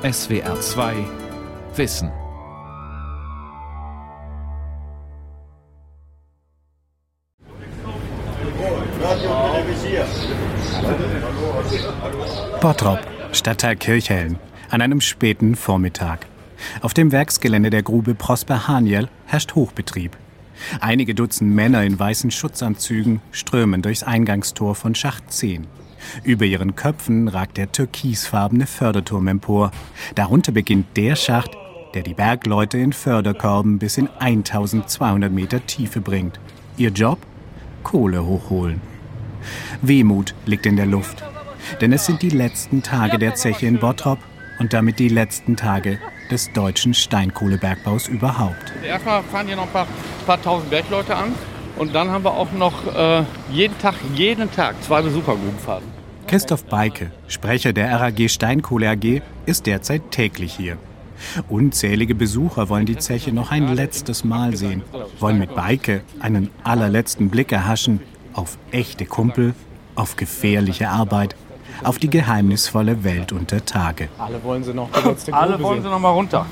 SWR 2 Wissen. Bottrop, Stadtteil Kirchhellen, an einem späten Vormittag. Auf dem Werksgelände der Grube Prosper Haniel herrscht Hochbetrieb. Einige Dutzend Männer in weißen Schutzanzügen strömen durchs Eingangstor von Schacht 10. Über ihren Köpfen ragt der türkisfarbene Förderturm empor. Darunter beginnt der Schacht, der die Bergleute in Förderkorben bis in 1200 Meter Tiefe bringt. Ihr Job? Kohle hochholen. Wehmut liegt in der Luft. Denn es sind die letzten Tage der Zeche in Bottrop und damit die letzten Tage des deutschen Steinkohlebergbaus überhaupt. Erstmal fahren hier noch ein paar, paar tausend Bergleute an und dann haben wir auch noch äh, jeden Tag, jeden Tag zwei Besuchergrubenfahrten. Christoph Beike, Sprecher der RAG Steinkohle AG, ist derzeit täglich hier. Unzählige Besucher wollen die Zeche noch ein letztes Mal sehen, wollen mit Beike einen allerletzten Blick erhaschen auf echte Kumpel, auf gefährliche Arbeit, auf die geheimnisvolle Welt unter Tage. Alle wollen sie noch Alle Grube wollen sie sehen. noch mal runter.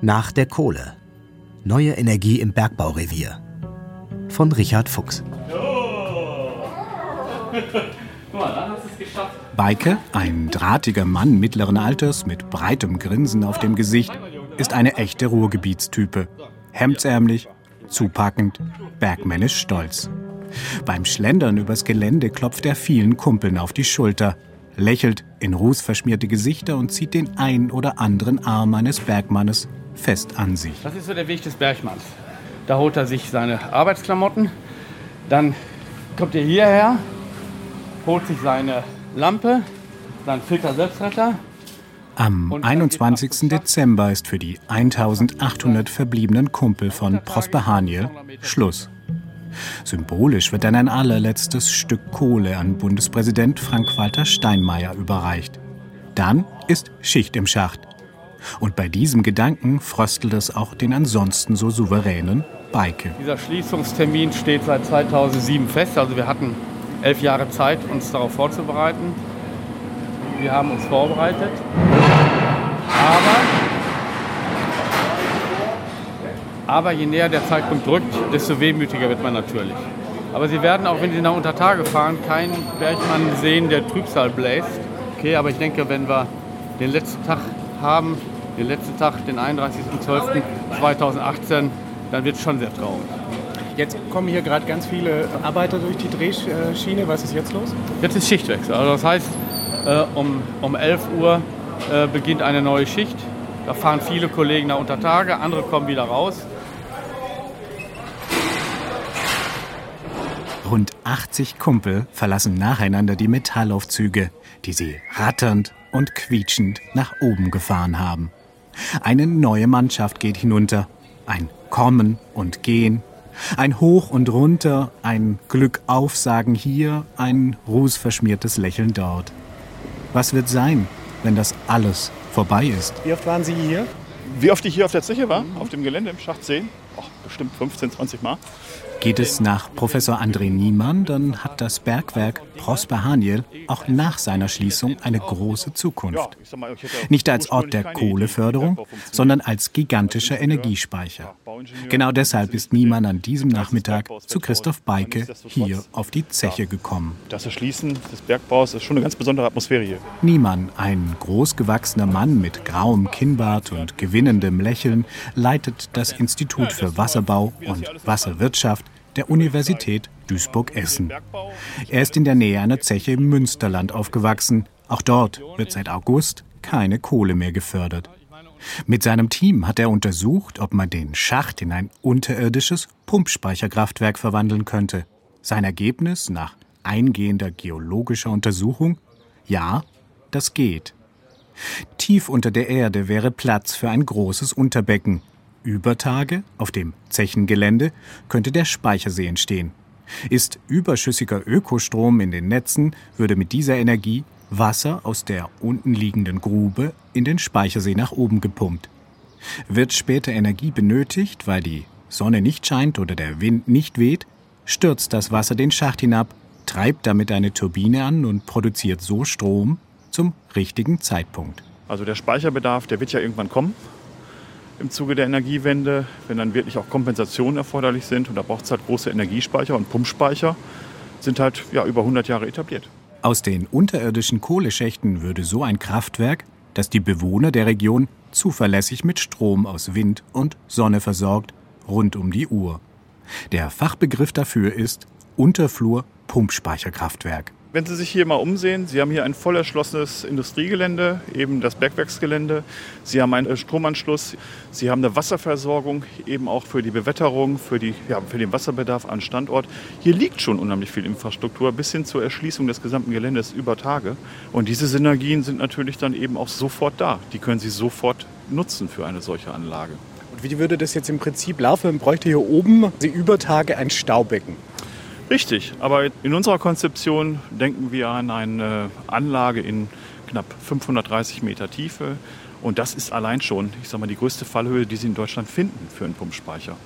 Nach der Kohle. Neue Energie im Bergbaurevier. Von Richard Fuchs. Beike, ein drahtiger Mann mittleren Alters mit breitem Grinsen auf dem Gesicht, ist eine echte Ruhrgebietstype. Hemdsärmlich, zupackend, bergmännisch stolz. Beim Schlendern übers Gelände klopft er vielen Kumpeln auf die Schulter, lächelt in rußverschmierte Gesichter und zieht den ein oder anderen Arm eines Bergmannes fest an sich. Das ist so der Weg des Bergmanns. Da holt er sich seine Arbeitsklamotten, dann kommt er hierher, holt sich seine Lampe, seinen Filter-Selbstretter. Am Und dann 21. geht's nach Dezember ist für die 1800 verbliebenen Kumpel von Prosper Haniel Schluss. Symbolisch wird dann ein allerletztes Stück Kohle an Bundespräsident Frank-Walter Steinmeier überreicht. Dann ist Schicht im Schacht. Und bei diesem Gedanken fröstelt es auch den ansonsten so souveränen Beike. Dieser Schließungstermin steht seit 2007 fest. Also wir hatten elf Jahre Zeit, uns darauf vorzubereiten. Wir haben uns vorbereitet. Aber, aber je näher der Zeitpunkt drückt, desto wehmütiger wird man natürlich. Aber Sie werden, auch wenn Sie nach Untertage fahren, keinen Bergmann sehen, der Trübsal bläst. Okay, aber ich denke, wenn wir den letzten Tag haben, den letzten Tag, den 31.12.2018, dann wird es schon sehr traurig. Jetzt kommen hier gerade ganz viele Arbeiter durch die Drehschiene. Was ist jetzt los? Jetzt ist Schichtwechsel. Also das heißt, äh, um, um 11 Uhr äh, beginnt eine neue Schicht. Da fahren viele Kollegen nach Untertage, andere kommen wieder raus. Rund 80 Kumpel verlassen nacheinander die Metallaufzüge, die sie ratternd und quietschend nach oben gefahren haben. Eine neue Mannschaft geht hinunter. Ein Kommen und Gehen. Ein Hoch und Runter, ein Glück aufsagen hier, ein rußverschmiertes Lächeln dort. Was wird sein, wenn das alles vorbei ist? Wie oft waren Sie hier? Wie oft ich hier auf der Zeche war, auf dem Gelände im Schacht 10? Oh, bestimmt 15, 20 Mal. Geht es nach Professor André Niemann, dann hat das Bergwerk Prosper Haniel auch nach seiner Schließung eine große Zukunft. Nicht als Ort der Kohleförderung, sondern als gigantischer Energiespeicher. Genau deshalb ist Niemann an diesem Nachmittag zu Christoph Beike hier auf die Zeche gekommen. Das Erschließen des Bergbaus ist schon eine ganz besondere Atmosphäre hier. Niemann, ein großgewachsener Mann mit grauem Kinnbart und gewinnendem Lächeln, leitet das Institut für Wasserbau und Wasserwirtschaft der Universität Duisburg-Essen. Er ist in der Nähe einer Zeche im Münsterland aufgewachsen. Auch dort wird seit August keine Kohle mehr gefördert. Mit seinem Team hat er untersucht, ob man den Schacht in ein unterirdisches Pumpspeicherkraftwerk verwandeln könnte. Sein Ergebnis nach eingehender geologischer Untersuchung? Ja, das geht. Tief unter der Erde wäre Platz für ein großes Unterbecken. Über Tage, auf dem Zechengelände, könnte der Speichersee entstehen. Ist überschüssiger Ökostrom in den Netzen, würde mit dieser Energie Wasser aus der unten liegenden Grube in den Speichersee nach oben gepumpt. Wird später Energie benötigt, weil die Sonne nicht scheint oder der Wind nicht weht, stürzt das Wasser den Schacht hinab, treibt damit eine Turbine an und produziert so Strom, zum richtigen Zeitpunkt. Also der Speicherbedarf, der wird ja irgendwann kommen im Zuge der Energiewende, wenn dann wirklich auch Kompensationen erforderlich sind. Und da braucht es halt große Energiespeicher und Pumpspeicher, sind halt ja, über 100 Jahre etabliert. Aus den unterirdischen Kohleschächten würde so ein Kraftwerk, das die Bewohner der Region zuverlässig mit Strom aus Wind und Sonne versorgt, rund um die Uhr. Der Fachbegriff dafür ist Unterflur-Pumpspeicherkraftwerk. Wenn Sie sich hier mal umsehen, Sie haben hier ein voll erschlossenes Industriegelände, eben das Bergwerksgelände. Sie haben einen Stromanschluss. Sie haben eine Wasserversorgung, eben auch für die Bewetterung, für, die, ja, für den Wasserbedarf an Standort. Hier liegt schon unheimlich viel Infrastruktur bis hin zur Erschließung des gesamten Geländes über Tage. Und diese Synergien sind natürlich dann eben auch sofort da. Die können Sie sofort nutzen für eine solche Anlage. Und wie würde das jetzt im Prinzip laufen? Man bräuchte hier oben über Tage ein Staubecken. Richtig, aber in unserer Konzeption denken wir an eine Anlage in knapp 530 Meter Tiefe. Und das ist allein schon, ich sag mal, die größte Fallhöhe, die Sie in Deutschland finden für einen Pumpspeicher.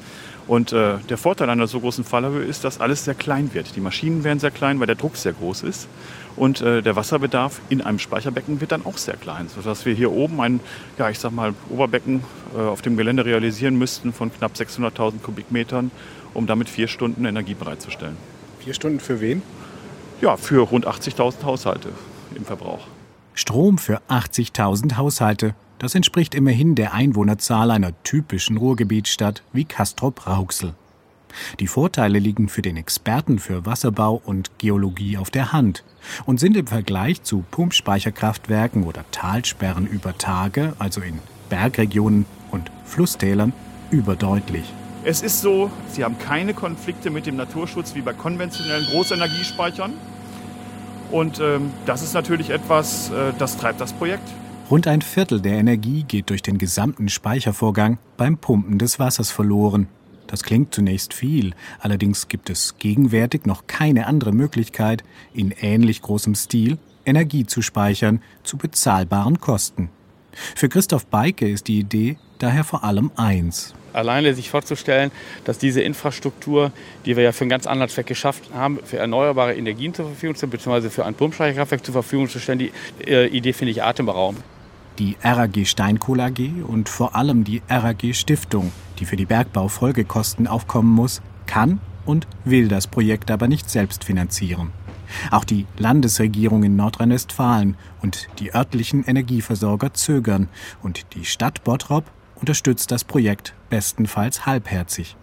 Und äh, der Vorteil einer so großen Fallhöhe ist, dass alles sehr klein wird. Die Maschinen werden sehr klein, weil der Druck sehr groß ist. Und äh, der Wasserbedarf in einem Speicherbecken wird dann auch sehr klein, sodass wir hier oben ein, ja, ich sag mal, Oberbecken äh, auf dem Gelände realisieren müssten von knapp 600.000 Kubikmetern um damit vier Stunden Energie bereitzustellen. Vier Stunden für wen? Ja, für rund 80.000 Haushalte im Verbrauch. Strom für 80.000 Haushalte. Das entspricht immerhin der Einwohnerzahl einer typischen Ruhrgebietsstadt wie Castrop-Rauxel. Die Vorteile liegen für den Experten für Wasserbau und Geologie auf der Hand und sind im Vergleich zu Pumpspeicherkraftwerken oder Talsperren über Tage, also in Bergregionen und Flusstälern, überdeutlich. Es ist so, Sie haben keine Konflikte mit dem Naturschutz wie bei konventionellen Großenergiespeichern. Und ähm, das ist natürlich etwas, äh, das treibt das Projekt. Rund ein Viertel der Energie geht durch den gesamten Speichervorgang beim Pumpen des Wassers verloren. Das klingt zunächst viel, allerdings gibt es gegenwärtig noch keine andere Möglichkeit, in ähnlich großem Stil Energie zu speichern zu bezahlbaren Kosten. Für Christoph Beike ist die Idee daher vor allem eins alleine sich vorzustellen, dass diese Infrastruktur, die wir ja für einen ganz anderen Zweck geschafft haben, für erneuerbare Energien zur Verfügung zu beziehungsweise für ein Pumpspeicherkraftwerk zur Verfügung zu stellen, die äh, Idee finde ich atemberaubend. Die RAG Steinkohle AG und vor allem die RAG Stiftung, die für die Bergbaufolgekosten aufkommen muss, kann und will das Projekt aber nicht selbst finanzieren. Auch die Landesregierung in Nordrhein-Westfalen und die örtlichen Energieversorger zögern und die Stadt Bottrop unterstützt das Projekt bestenfalls halbherzig.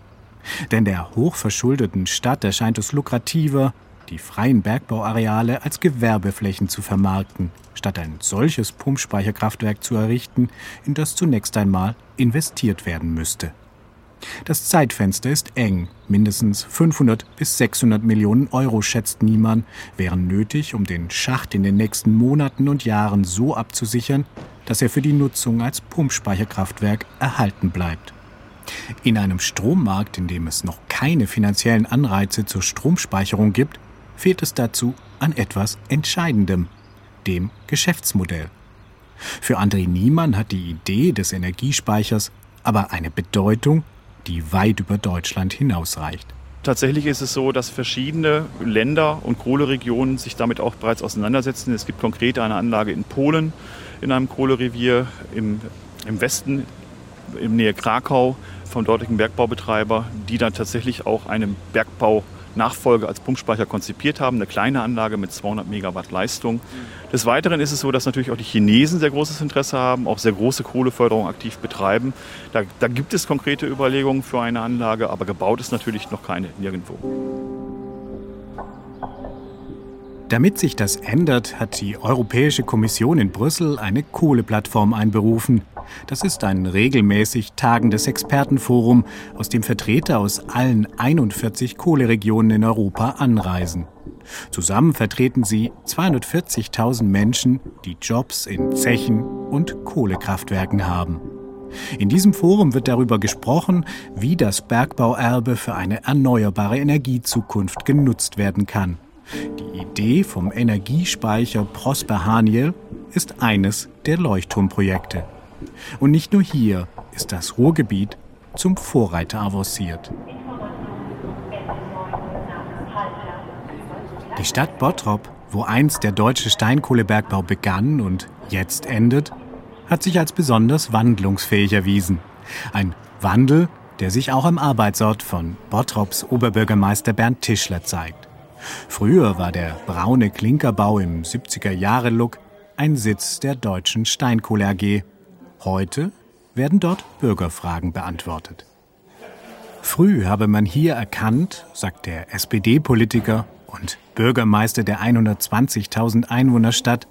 Denn der hochverschuldeten Stadt erscheint es lukrativer, die freien Bergbauareale als Gewerbeflächen zu vermarkten, statt ein solches Pumpspeicherkraftwerk zu errichten, in das zunächst einmal investiert werden müsste. Das Zeitfenster ist eng. Mindestens 500 bis 600 Millionen Euro, schätzt Niemann, wären nötig, um den Schacht in den nächsten Monaten und Jahren so abzusichern, dass er für die Nutzung als Pumpspeicherkraftwerk erhalten bleibt. In einem Strommarkt, in dem es noch keine finanziellen Anreize zur Stromspeicherung gibt, fehlt es dazu an etwas Entscheidendem, dem Geschäftsmodell. Für André Niemann hat die Idee des Energiespeichers aber eine Bedeutung, die weit über Deutschland hinausreicht. Tatsächlich ist es so, dass verschiedene Länder und Kohleregionen sich damit auch bereits auseinandersetzen. Es gibt konkret eine Anlage in Polen in einem Kohlerevier im, im Westen, in Nähe Krakau, vom dortigen Bergbaubetreiber, die dann tatsächlich auch einen Bergbau Nachfolge als Pumpspeicher konzipiert haben. Eine kleine Anlage mit 200 Megawatt Leistung. Des Weiteren ist es so, dass natürlich auch die Chinesen sehr großes Interesse haben, auch sehr große Kohleförderung aktiv betreiben. Da, da gibt es konkrete Überlegungen für eine Anlage, aber gebaut ist natürlich noch keine nirgendwo. Damit sich das ändert, hat die Europäische Kommission in Brüssel eine Kohleplattform einberufen. Das ist ein regelmäßig tagendes Expertenforum, aus dem Vertreter aus allen 41 Kohleregionen in Europa anreisen. Zusammen vertreten sie 240.000 Menschen, die Jobs in Zechen und Kohlekraftwerken haben. In diesem Forum wird darüber gesprochen, wie das Bergbauerbe für eine erneuerbare Energiezukunft genutzt werden kann. Die Idee vom Energiespeicher Prosper Haniel ist eines der Leuchtturmprojekte. Und nicht nur hier ist das Ruhrgebiet zum Vorreiter avanciert. Die Stadt Bottrop wo einst der deutsche Steinkohlebergbau begann und jetzt endet, hat sich als besonders wandlungsfähig erwiesen. Ein Wandel, der sich auch am Arbeitsort von Bottrops Oberbürgermeister Bernd Tischler zeigt. Früher war der braune Klinkerbau im 70er-Jahre-Look ein Sitz der deutschen Steinkohle AG. Heute werden dort Bürgerfragen beantwortet. Früh habe man hier erkannt, sagt der SPD-Politiker und Bürgermeister der 120.000 Einwohnerstadt,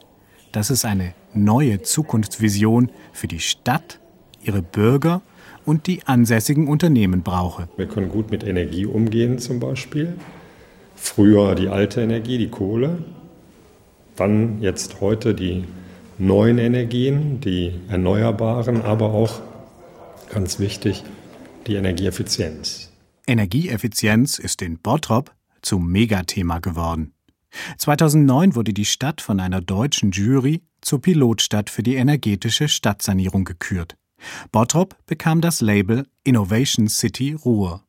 dass es eine neue Zukunftsvision für die Stadt, ihre Bürger und die ansässigen Unternehmen brauche. Wir können gut mit Energie umgehen zum Beispiel. Früher die alte Energie, die Kohle, dann jetzt heute die neuen Energien, die erneuerbaren, aber auch ganz wichtig, die Energieeffizienz. Energieeffizienz ist in Bottrop zum Megathema geworden. 2009 wurde die Stadt von einer deutschen Jury zur Pilotstadt für die energetische Stadtsanierung gekürt. Bottrop bekam das Label Innovation City Ruhr.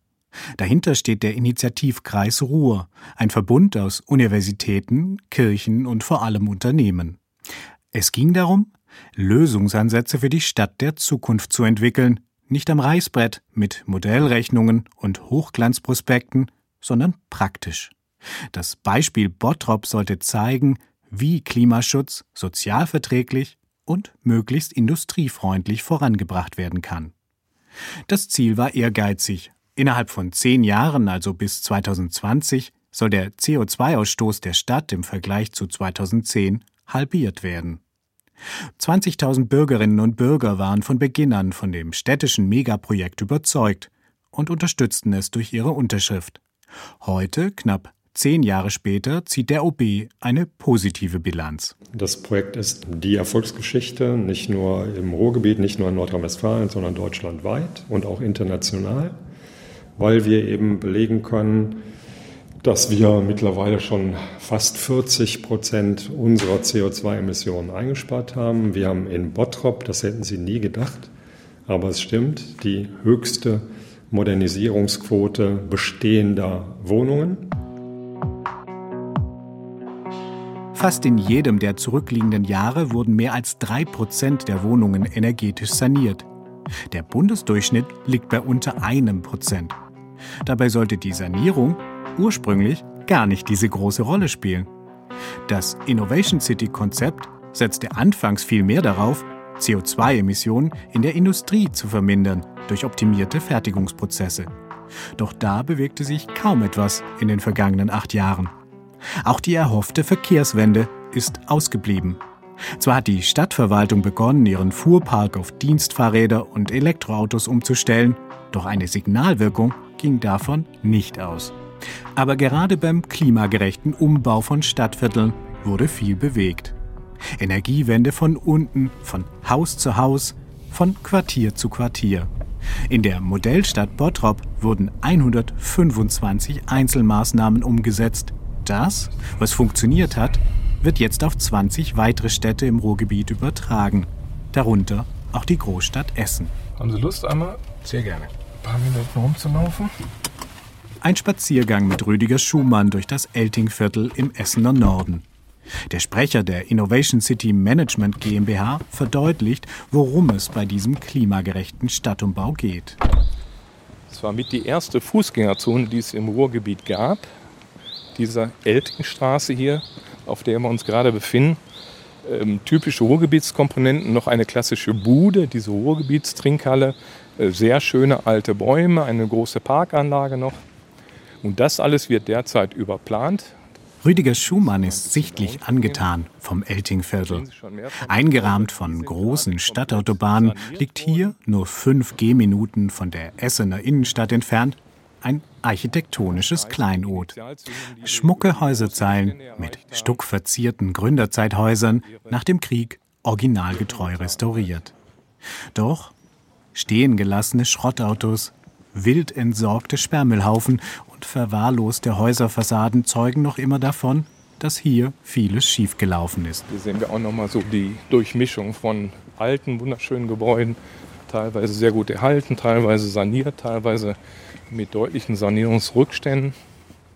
Dahinter steht der Initiativkreis Ruhr, ein Verbund aus Universitäten, Kirchen und vor allem Unternehmen. Es ging darum, Lösungsansätze für die Stadt der Zukunft zu entwickeln, nicht am Reißbrett mit Modellrechnungen und Hochglanzprospekten, sondern praktisch. Das Beispiel Bottrop sollte zeigen, wie Klimaschutz sozialverträglich und möglichst industriefreundlich vorangebracht werden kann. Das Ziel war ehrgeizig. Innerhalb von zehn Jahren, also bis 2020, soll der CO2-Ausstoß der Stadt im Vergleich zu 2010 halbiert werden. 20.000 Bürgerinnen und Bürger waren von Beginn an von dem städtischen Megaprojekt überzeugt und unterstützten es durch ihre Unterschrift. Heute, knapp Zehn Jahre später zieht der OB eine positive Bilanz. Das Projekt ist die Erfolgsgeschichte, nicht nur im Ruhrgebiet, nicht nur in Nordrhein-Westfalen, sondern deutschlandweit und auch international, weil wir eben belegen können, dass wir mittlerweile schon fast 40 Prozent unserer CO2-Emissionen eingespart haben. Wir haben in Bottrop, das hätten Sie nie gedacht, aber es stimmt, die höchste Modernisierungsquote bestehender Wohnungen. Fast in jedem der zurückliegenden Jahre wurden mehr als drei Prozent der Wohnungen energetisch saniert. Der Bundesdurchschnitt liegt bei unter einem Prozent. Dabei sollte die Sanierung ursprünglich gar nicht diese große Rolle spielen. Das Innovation City Konzept setzte anfangs viel mehr darauf, CO2-Emissionen in der Industrie zu vermindern durch optimierte Fertigungsprozesse. Doch da bewegte sich kaum etwas in den vergangenen acht Jahren. Auch die erhoffte Verkehrswende ist ausgeblieben. Zwar hat die Stadtverwaltung begonnen, ihren Fuhrpark auf Dienstfahrräder und Elektroautos umzustellen, doch eine Signalwirkung ging davon nicht aus. Aber gerade beim klimagerechten Umbau von Stadtvierteln wurde viel bewegt. Energiewende von unten, von Haus zu Haus, von Quartier zu Quartier. In der Modellstadt Bottrop wurden 125 Einzelmaßnahmen umgesetzt, das, was funktioniert hat, wird jetzt auf 20 weitere Städte im Ruhrgebiet übertragen. Darunter auch die Großstadt Essen. Haben Sie Lust, einmal Sehr gerne. Ein paar Minuten rumzulaufen? Ein Spaziergang mit Rüdiger Schumann durch das Eltingviertel im Essener Norden. Der Sprecher der Innovation City Management GmbH verdeutlicht, worum es bei diesem klimagerechten Stadtumbau geht. Es war mit die erste Fußgängerzone, die es im Ruhrgebiet gab dieser Eltingstraße hier, auf der wir uns gerade befinden. Ähm, typische Ruhrgebietskomponenten, noch eine klassische Bude, diese Ruhrgebietstrinkhalle, sehr schöne alte Bäume, eine große Parkanlage noch. Und das alles wird derzeit überplant. Rüdiger Schumann ist sichtlich angetan vom Eltingviertel. Eingerahmt von großen Stadtautobahnen liegt hier, nur fünf Gehminuten von der Essener Innenstadt entfernt, ein architektonisches Kleinod. Schmucke Häuserzeilen mit stuckverzierten Gründerzeithäusern nach dem Krieg originalgetreu restauriert. Doch stehen gelassene Schrottautos, wild entsorgte Sperrmüllhaufen und verwahrloste Häuserfassaden zeugen noch immer davon, dass hier vieles schiefgelaufen ist. Hier sehen wir auch noch mal so die Durchmischung von alten, wunderschönen Gebäuden, teilweise sehr gut erhalten, teilweise saniert, teilweise mit deutlichen Sanierungsrückständen.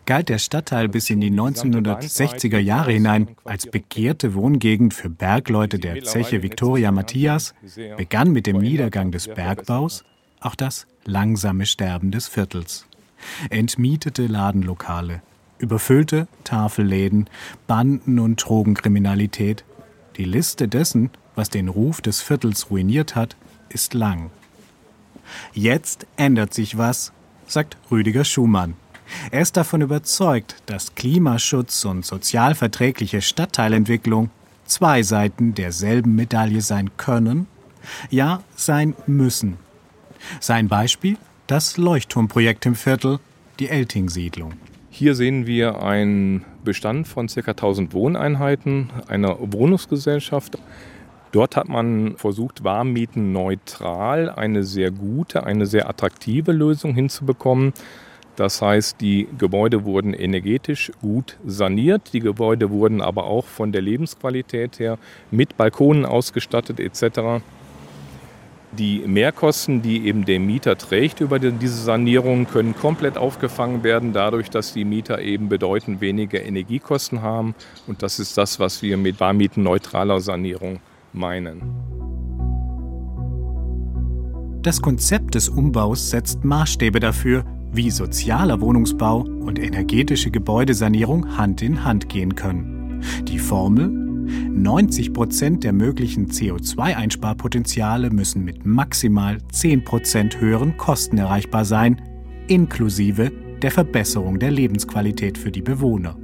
Galt der Stadtteil bis in die 1960er Jahre hinein als begehrte Wohngegend für Bergleute der Zeche Victoria Matthias, begann mit dem Niedergang des Bergbaus auch das langsame Sterben des Viertels. Entmietete Ladenlokale, überfüllte Tafelläden, Banden- und Drogenkriminalität. Die Liste dessen, was den Ruf des Viertels ruiniert hat, ist lang. Jetzt ändert sich was, sagt Rüdiger Schumann. Er ist davon überzeugt, dass Klimaschutz und sozialverträgliche Stadtteilentwicklung zwei Seiten derselben Medaille sein können, ja sein müssen. Sein Beispiel? Das Leuchtturmprojekt im Viertel, die Elting-Siedlung. Hier sehen wir einen Bestand von ca. 1000 Wohneinheiten einer Wohnungsgesellschaft. Dort hat man versucht, Warmmieten neutral eine sehr gute, eine sehr attraktive Lösung hinzubekommen. Das heißt, die Gebäude wurden energetisch gut saniert, die Gebäude wurden aber auch von der Lebensqualität her mit Balkonen ausgestattet etc. Die Mehrkosten, die eben der Mieter trägt über diese Sanierung, können komplett aufgefangen werden, dadurch, dass die Mieter eben bedeutend weniger Energiekosten haben. Und das ist das, was wir mit warmietenneutraler Sanierung meinen. Das Konzept des Umbaus setzt Maßstäbe dafür, wie sozialer Wohnungsbau und energetische Gebäudesanierung Hand in Hand gehen können. Die Formel 90 Prozent der möglichen CO2-Einsparpotenziale müssen mit maximal 10 Prozent höheren Kosten erreichbar sein, inklusive der Verbesserung der Lebensqualität für die Bewohner.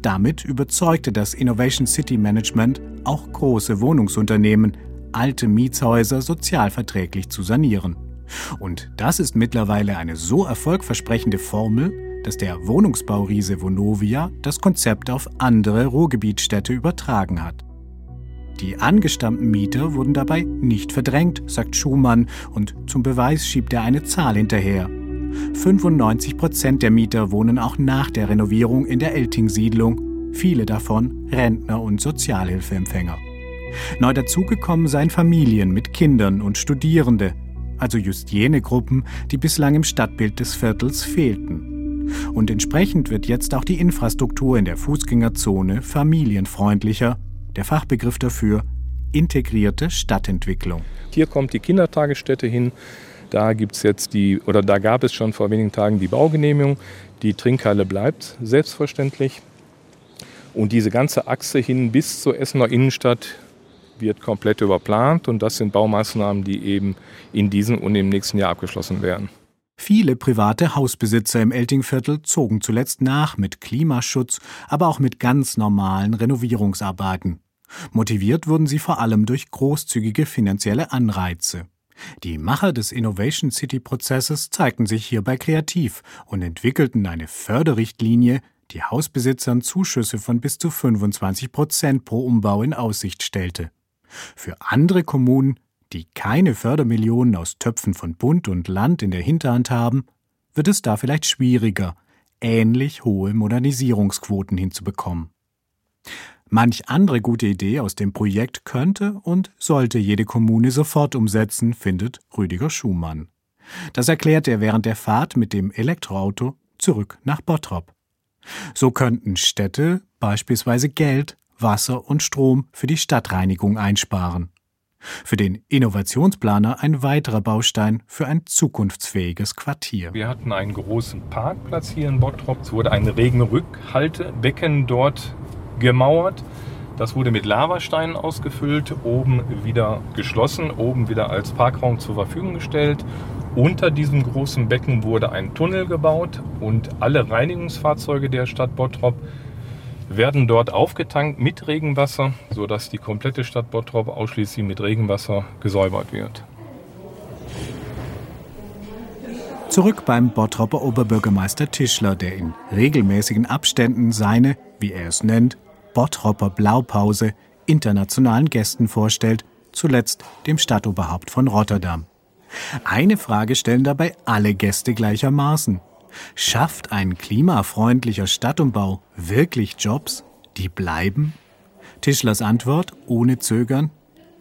Damit überzeugte das Innovation City Management auch große Wohnungsunternehmen, alte Mietshäuser sozialverträglich zu sanieren. Und das ist mittlerweile eine so erfolgversprechende Formel, dass der Wohnungsbauriese Vonovia das Konzept auf andere Ruhrgebietstädte übertragen hat. Die angestammten Mieter wurden dabei nicht verdrängt, sagt Schumann, und zum Beweis schiebt er eine Zahl hinterher. 95 Prozent der Mieter wohnen auch nach der Renovierung in der Elting-Siedlung, viele davon Rentner und Sozialhilfeempfänger. Neu dazugekommen seien Familien mit Kindern und Studierende, also just jene Gruppen, die bislang im Stadtbild des Viertels fehlten. Und entsprechend wird jetzt auch die Infrastruktur in der Fußgängerzone familienfreundlicher, der Fachbegriff dafür integrierte Stadtentwicklung. Hier kommt die Kindertagesstätte hin. Da gibt's jetzt die, oder da gab es schon vor wenigen Tagen die Baugenehmigung. Die Trinkhalle bleibt selbstverständlich. Und diese ganze Achse hin bis zur Essener Innenstadt wird komplett überplant und das sind Baumaßnahmen, die eben in diesem und im nächsten Jahr abgeschlossen werden. Viele private Hausbesitzer im Eltingviertel zogen zuletzt nach mit Klimaschutz, aber auch mit ganz normalen Renovierungsarbeiten. Motiviert wurden sie vor allem durch großzügige finanzielle Anreize. Die Macher des Innovation City Prozesses zeigten sich hierbei kreativ und entwickelten eine Förderrichtlinie, die Hausbesitzern Zuschüsse von bis zu 25 Prozent pro Umbau in Aussicht stellte. Für andere Kommunen, die keine Fördermillionen aus Töpfen von Bund und Land in der Hinterhand haben, wird es da vielleicht schwieriger, ähnlich hohe Modernisierungsquoten hinzubekommen. Manch andere gute Idee aus dem Projekt könnte und sollte jede Kommune sofort umsetzen, findet Rüdiger Schumann. Das erklärt er während der Fahrt mit dem Elektroauto zurück nach Bottrop. So könnten Städte beispielsweise Geld Wasser und Strom für die Stadtreinigung einsparen. Für den Innovationsplaner ein weiterer Baustein für ein zukunftsfähiges Quartier. Wir hatten einen großen Parkplatz hier in Bottrop. Es wurde ein Regenrückhaltebecken dort gemauert. Das wurde mit Lavasteinen ausgefüllt, oben wieder geschlossen, oben wieder als Parkraum zur Verfügung gestellt. Unter diesem großen Becken wurde ein Tunnel gebaut und alle Reinigungsfahrzeuge der Stadt Bottrop werden dort aufgetankt mit Regenwasser, sodass die komplette Stadt Bottrop ausschließlich mit Regenwasser gesäubert wird. Zurück beim Bottroper Oberbürgermeister Tischler, der in regelmäßigen Abständen seine, wie er es nennt, Bottroper Blaupause internationalen Gästen vorstellt, zuletzt dem Stadtoberhaupt von Rotterdam. Eine Frage stellen dabei alle Gäste gleichermaßen. Schafft ein klimafreundlicher Stadtumbau wirklich Jobs, die bleiben? Tischlers Antwort ohne Zögern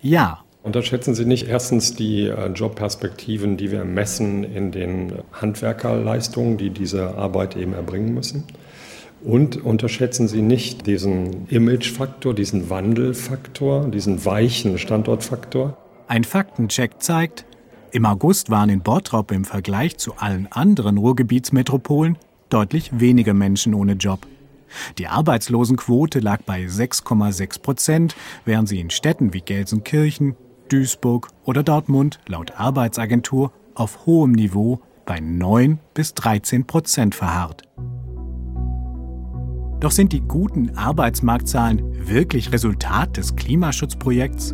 Ja. Unterschätzen Sie nicht erstens die äh, Jobperspektiven, die wir messen in den Handwerkerleistungen, die diese Arbeit eben erbringen müssen. Und unterschätzen Sie nicht diesen Imagefaktor, diesen Wandelfaktor, diesen weichen Standortfaktor. Ein Faktencheck zeigt, im August waren in Bottrop im Vergleich zu allen anderen Ruhrgebietsmetropolen deutlich weniger Menschen ohne Job. Die Arbeitslosenquote lag bei 6,6 Prozent, während sie in Städten wie Gelsenkirchen, Duisburg oder Dortmund laut Arbeitsagentur auf hohem Niveau bei 9 bis 13 Prozent verharrt. Doch sind die guten Arbeitsmarktzahlen wirklich Resultat des Klimaschutzprojekts?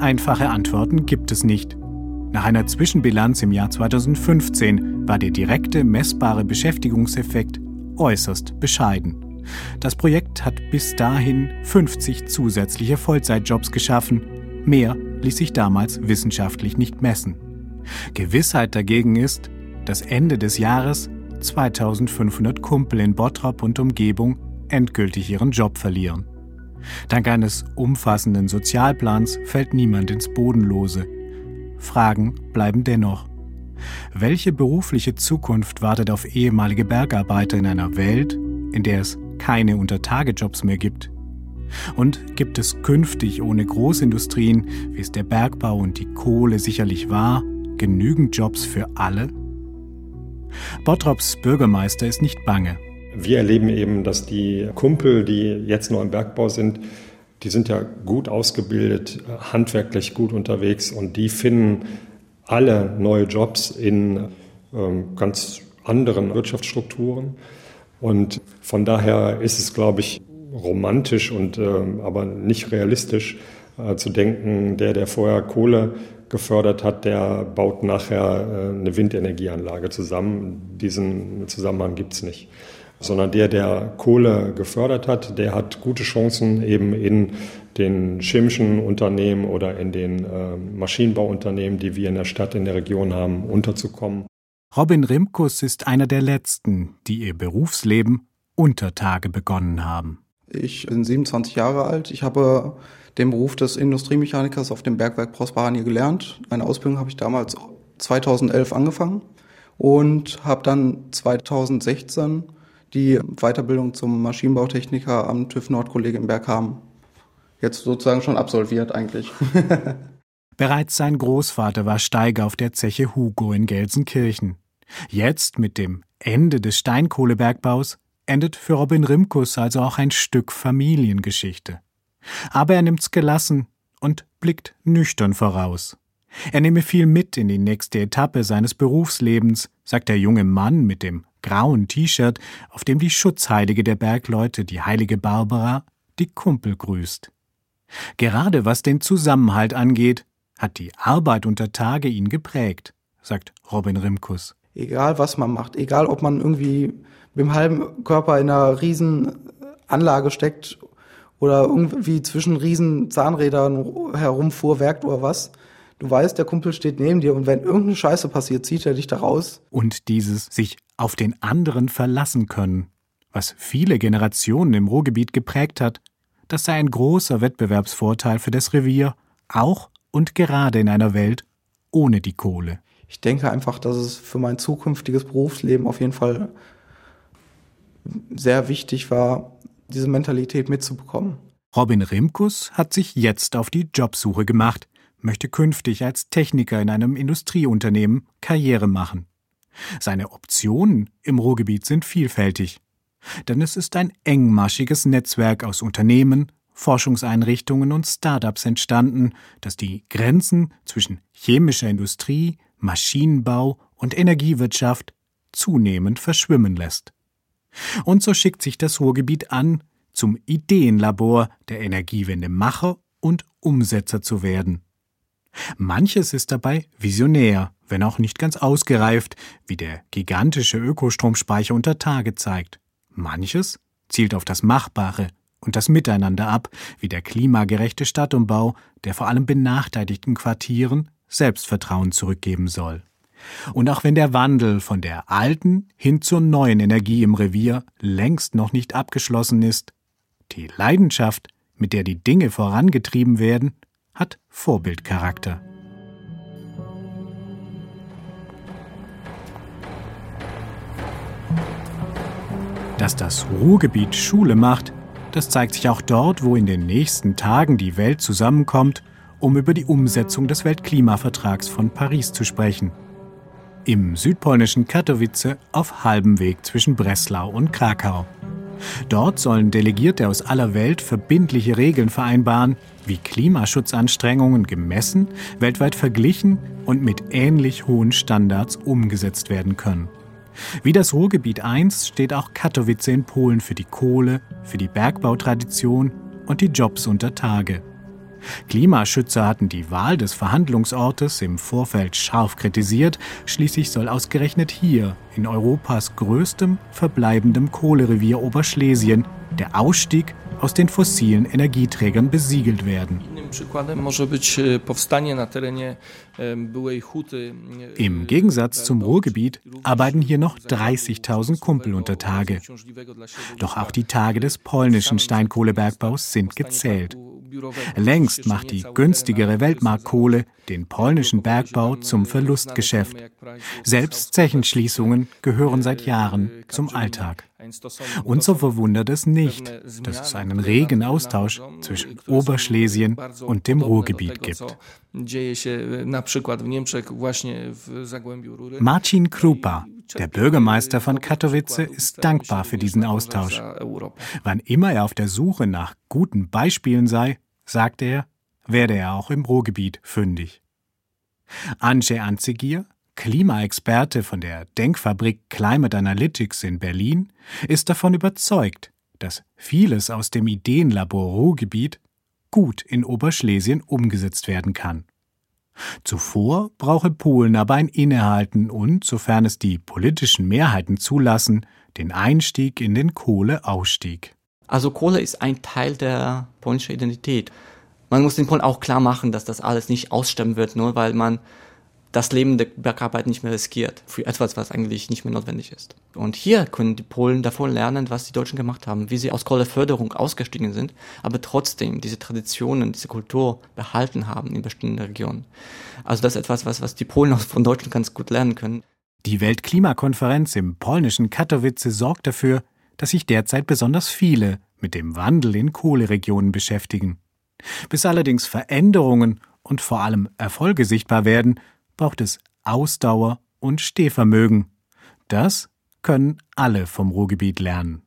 Einfache Antworten gibt es nicht. Nach einer Zwischenbilanz im Jahr 2015 war der direkte messbare Beschäftigungseffekt äußerst bescheiden. Das Projekt hat bis dahin 50 zusätzliche Vollzeitjobs geschaffen. Mehr ließ sich damals wissenschaftlich nicht messen. Gewissheit dagegen ist, dass Ende des Jahres 2500 Kumpel in Bottrop und Umgebung endgültig ihren Job verlieren. Dank eines umfassenden Sozialplans fällt niemand ins Bodenlose. Fragen bleiben dennoch. Welche berufliche Zukunft wartet auf ehemalige Bergarbeiter in einer Welt, in der es keine Untertagejobs mehr gibt? Und gibt es künftig ohne Großindustrien, wie es der Bergbau und die Kohle sicherlich war, genügend Jobs für alle? Bottrops Bürgermeister ist nicht bange. Wir erleben eben, dass die Kumpel, die jetzt noch im Bergbau sind, die sind ja gut ausgebildet, handwerklich gut unterwegs und die finden alle neue Jobs in ähm, ganz anderen Wirtschaftsstrukturen. Und von daher ist es, glaube ich, romantisch und äh, aber nicht realistisch äh, zu denken, der, der vorher Kohle gefördert hat, der baut nachher äh, eine Windenergieanlage zusammen. Diesen Zusammenhang gibt es nicht. Sondern der, der Kohle gefördert hat, der hat gute Chancen, eben in den chemischen Unternehmen oder in den äh, Maschinenbauunternehmen, die wir in der Stadt, in der Region haben, unterzukommen. Robin Rimkus ist einer der letzten, die ihr Berufsleben unter Tage begonnen haben. Ich bin 27 Jahre alt. Ich habe den Beruf des Industriemechanikers auf dem Bergwerk Prosperania gelernt. Meine Ausbildung habe ich damals 2011 angefangen und habe dann 2016 die Weiterbildung zum Maschinenbautechniker am TÜV Nordkollege in Bergham jetzt sozusagen schon absolviert eigentlich. Bereits sein Großvater war Steiger auf der Zeche Hugo in Gelsenkirchen. Jetzt mit dem Ende des Steinkohlebergbaus endet für Robin Rimkus also auch ein Stück Familiengeschichte. Aber er nimmt's gelassen und blickt nüchtern voraus. Er nehme viel mit in die nächste Etappe seines Berufslebens, sagt der junge Mann mit dem grauen T-Shirt, auf dem die Schutzheilige der Bergleute, die heilige Barbara, die Kumpel grüßt. Gerade was den Zusammenhalt angeht, hat die Arbeit unter Tage ihn geprägt, sagt Robin Rimkus. Egal was man macht, egal ob man irgendwie mit dem halben Körper in einer riesen Anlage steckt oder irgendwie zwischen riesen Zahnrädern herumfuhrwerkt oder was. Du weißt, der Kumpel steht neben dir und wenn irgendeine Scheiße passiert, zieht er dich da raus. Und dieses sich auf den anderen verlassen können, was viele Generationen im Ruhrgebiet geprägt hat, das sei ein großer Wettbewerbsvorteil für das Revier, auch und gerade in einer Welt ohne die Kohle. Ich denke einfach, dass es für mein zukünftiges Berufsleben auf jeden Fall sehr wichtig war, diese Mentalität mitzubekommen. Robin Rimkus hat sich jetzt auf die Jobsuche gemacht, möchte künftig als Techniker in einem Industrieunternehmen Karriere machen. Seine Optionen im Ruhrgebiet sind vielfältig. Denn es ist ein engmaschiges Netzwerk aus Unternehmen, Forschungseinrichtungen und Start-ups entstanden, das die Grenzen zwischen chemischer Industrie, Maschinenbau und Energiewirtschaft zunehmend verschwimmen lässt. Und so schickt sich das Ruhrgebiet an, zum Ideenlabor der Energiewende Macher und Umsetzer zu werden. Manches ist dabei visionär, wenn auch nicht ganz ausgereift, wie der gigantische Ökostromspeicher unter Tage zeigt. Manches zielt auf das Machbare und das Miteinander ab, wie der klimagerechte Stadtumbau, der vor allem benachteiligten Quartieren Selbstvertrauen zurückgeben soll. Und auch wenn der Wandel von der alten hin zur neuen Energie im Revier längst noch nicht abgeschlossen ist, die Leidenschaft, mit der die Dinge vorangetrieben werden, hat Vorbildcharakter. Dass das Ruhrgebiet Schule macht, das zeigt sich auch dort, wo in den nächsten Tagen die Welt zusammenkommt, um über die Umsetzung des Weltklimavertrags von Paris zu sprechen. Im südpolnischen Katowice auf halbem Weg zwischen Breslau und Krakau. Dort sollen Delegierte aus aller Welt verbindliche Regeln vereinbaren, wie Klimaschutzanstrengungen gemessen, weltweit verglichen und mit ähnlich hohen Standards umgesetzt werden können. Wie das Ruhrgebiet einst steht auch Katowice in Polen für die Kohle, für die Bergbautradition und die Jobs unter Tage. Klimaschützer hatten die Wahl des Verhandlungsortes im Vorfeld scharf kritisiert, schließlich soll ausgerechnet hier, in Europas größtem verbleibendem Kohlerevier Oberschlesien, der Ausstieg aus den fossilen Energieträgern besiegelt werden. Im Gegensatz zum Ruhrgebiet arbeiten hier noch 30.000 Kumpel unter Tage. Doch auch die Tage des polnischen Steinkohlebergbaus sind gezählt. Längst macht die günstigere Weltmarktkohle den polnischen Bergbau zum Verlustgeschäft. Selbst Zechenschließungen gehören seit Jahren zum Alltag. Und so verwundert es nicht, dass es einen regen Austausch zwischen Oberschlesien und dem Ruhrgebiet gibt. Marcin Krupa, der Bürgermeister von Katowice, ist dankbar für diesen Austausch. Wann immer er auf der Suche nach guten Beispielen sei, sagt er, werde er auch im Ruhrgebiet fündig. Anje Anzigir, Klimaexperte von der Denkfabrik Climate Analytics in Berlin, ist davon überzeugt, dass vieles aus dem Ideenlabor Ruhrgebiet gut in Oberschlesien umgesetzt werden kann. Zuvor brauche Polen aber ein Innehalten und, sofern es die politischen Mehrheiten zulassen, den Einstieg in den Kohleausstieg. Also Kohle ist ein Teil der polnischen Identität. Man muss den Polen auch klar machen, dass das alles nicht aussterben wird, nur weil man das Leben der Bergarbeit nicht mehr riskiert für etwas, was eigentlich nicht mehr notwendig ist. Und hier können die Polen davon lernen, was die Deutschen gemacht haben, wie sie aus Kohleförderung ausgestiegen sind, aber trotzdem diese Traditionen, diese Kultur behalten haben in bestimmten Regionen. Also das ist etwas, was, was die Polen von Deutschland ganz gut lernen können. Die Weltklimakonferenz im polnischen Katowice sorgt dafür, dass sich derzeit besonders viele mit dem Wandel in Kohleregionen beschäftigen. Bis allerdings Veränderungen und vor allem Erfolge sichtbar werden, braucht es Ausdauer und Stehvermögen. Das können alle vom Ruhrgebiet lernen.